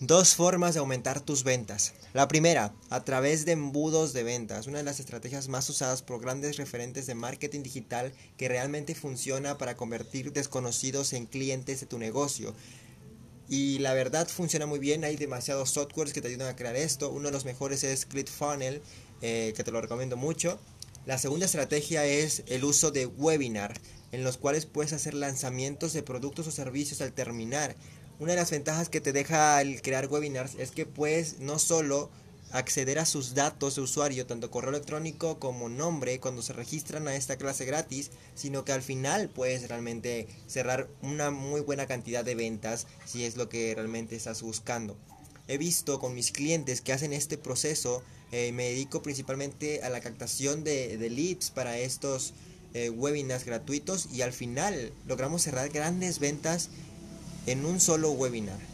Dos formas de aumentar tus ventas. La primera, a través de embudos de ventas, una de las estrategias más usadas por grandes referentes de marketing digital que realmente funciona para convertir desconocidos en clientes de tu negocio. Y la verdad funciona muy bien, hay demasiados softwares que te ayudan a crear esto. Uno de los mejores es ClickFunnels, eh, que te lo recomiendo mucho. La segunda estrategia es el uso de webinar, en los cuales puedes hacer lanzamientos de productos o servicios al terminar. Una de las ventajas que te deja el crear webinars es que puedes no solo acceder a sus datos de usuario, tanto correo electrónico como nombre, cuando se registran a esta clase gratis, sino que al final puedes realmente cerrar una muy buena cantidad de ventas si es lo que realmente estás buscando. He visto con mis clientes que hacen este proceso, eh, me dedico principalmente a la captación de, leads para estos eh, webinars gratuitos y al final logramos cerrar grandes ventas en un solo webinar.